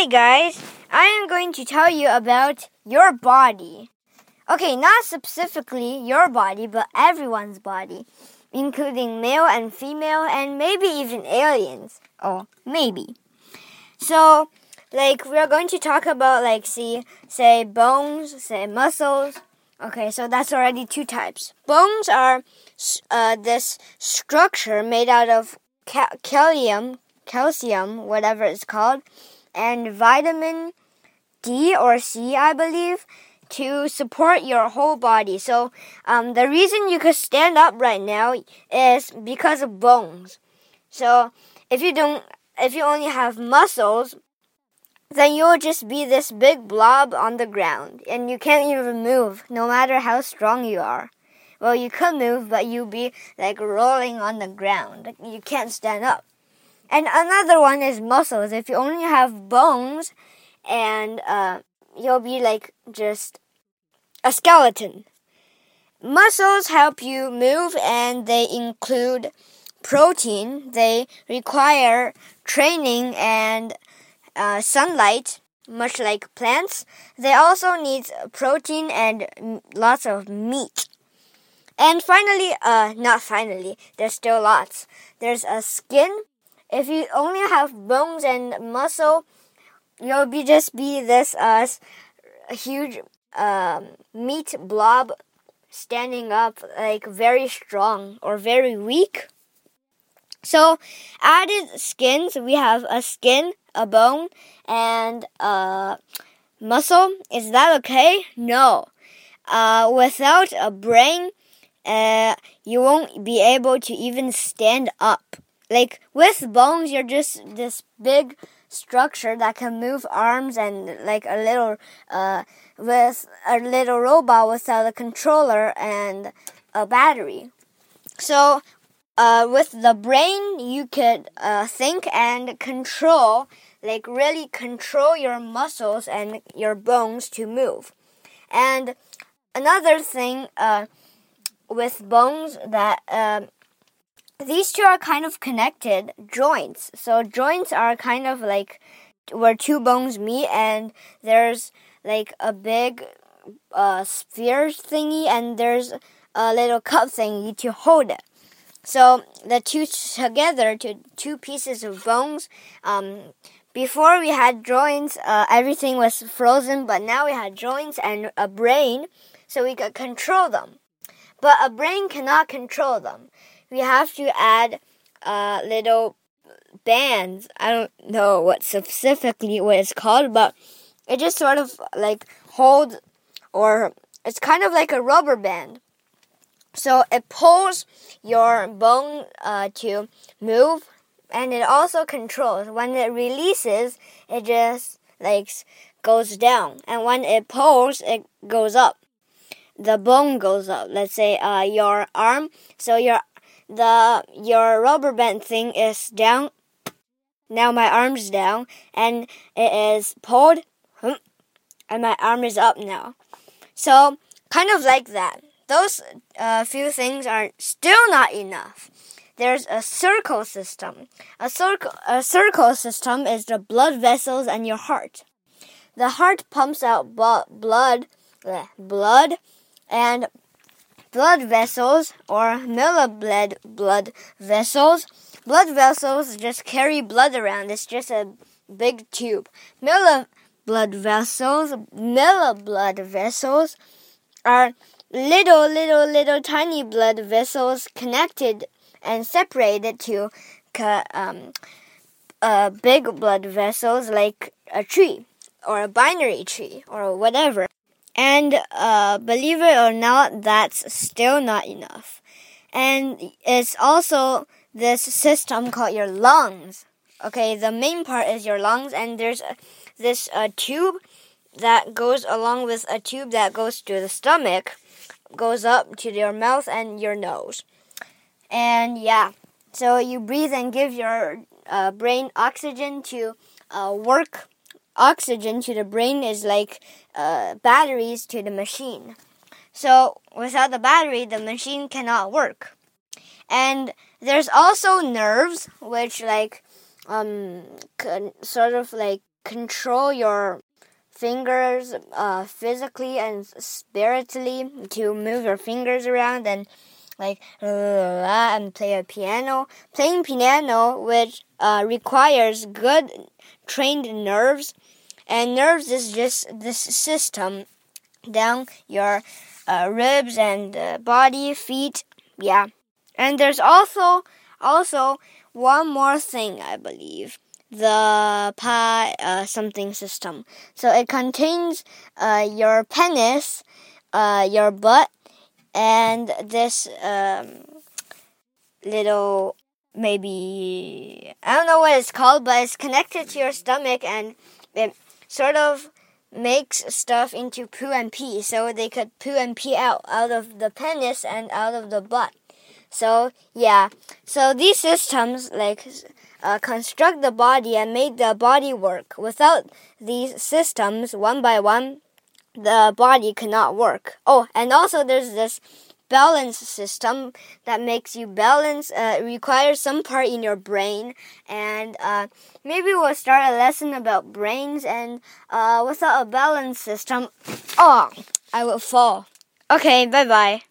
Today, guys, I am going to tell you about your body. Okay, not specifically your body, but everyone's body, including male and female, and maybe even aliens. Oh, maybe. So, like, we are going to talk about, like, see, say bones, say muscles. Okay, so that's already two types. Bones are uh, this structure made out of ca- calcium, calcium, whatever it's called, and vitamin D or C, I believe, to support your whole body. So, um, the reason you could stand up right now is because of bones. So, if you don't, if you only have muscles, then you'll just be this big blob on the ground and you can't even move no matter how strong you are. Well, you could move, but you'll be like rolling on the ground. You can't stand up. And another one is muscles. If you only have bones, and uh, you'll be like just a skeleton. Muscles help you move, and they include protein. They require training and uh, sunlight, much like plants. They also need protein and lots of meat. And finally, uh, not finally, there's still lots. There's a skin. If you only have bones and muscle, you'll be just be this uh huge um, meat blob standing up like very strong or very weak. So, added skins, we have a skin, a bone, and a muscle. Is that okay? No. Uh, without a brain, uh, you won't be able to even stand up. Like with bones, you're just this big structure that can move arms and like a little uh, with a little robot without a controller and a battery. So uh, with the brain, you could uh, think and control, like really control your muscles and your bones to move. And another thing uh, with bones that uh, these two are kind of connected joints. So joints are kind of like where two bones meet, and there's like a big uh, sphere thingy, and there's a little cup thingy to hold it. So the two together to two pieces of bones. Um, before we had joints, uh, everything was frozen, but now we had joints and a brain, so we could control them. But a brain cannot control them we have to add uh, little bands. I don't know what specifically what it's called, but it just sort of like holds or it's kind of like a rubber band. So it pulls your bone uh, to move, and it also controls. When it releases, it just like goes down, and when it pulls, it goes up. The bone goes up. Let's say uh, your arm. So your the your rubber band thing is down. Now my arm's down and it is pulled and my arm is up now. So kind of like that. Those uh, few things are still not enough. There's a circle system. A circle a circle system is the blood vessels and your heart. The heart pumps out blood blood and blood vessels or milliblood blood vessels. Blood vessels just carry blood around. It's just a big tube. Milli blood vessels, milliblood vessels are little, little, little tiny blood vessels connected and separated to um, uh, big blood vessels like a tree or a binary tree or whatever. And uh, believe it or not, that's still not enough. And it's also this system called your lungs. Okay, the main part is your lungs, and there's this uh, tube that goes along with a tube that goes to the stomach, goes up to your mouth and your nose. And yeah, so you breathe and give your uh, brain oxygen to uh, work oxygen to the brain is like uh, batteries to the machine. So without the battery, the machine cannot work. And there's also nerves, which like um sort of like control your fingers uh, physically and spiritually to move your fingers around and like and play a piano. Playing piano, which uh, requires good trained nerves, and nerves is just this system down your uh, ribs and uh, body, feet, yeah. And there's also also one more thing, I believe the pi uh, something system. So it contains uh, your penis, uh, your butt, and this um, little maybe I don't know what it's called, but it's connected to your stomach and it sort of makes stuff into poo and pee, so they could poo and pee out out of the penis and out of the butt. So yeah, so these systems like uh, construct the body and make the body work. Without these systems, one by one, the body cannot work. Oh, and also there's this balance system that makes you balance uh, requires some part in your brain. And uh, maybe we'll start a lesson about brains and uh, without a balance system oh i will fall. Okay bye bye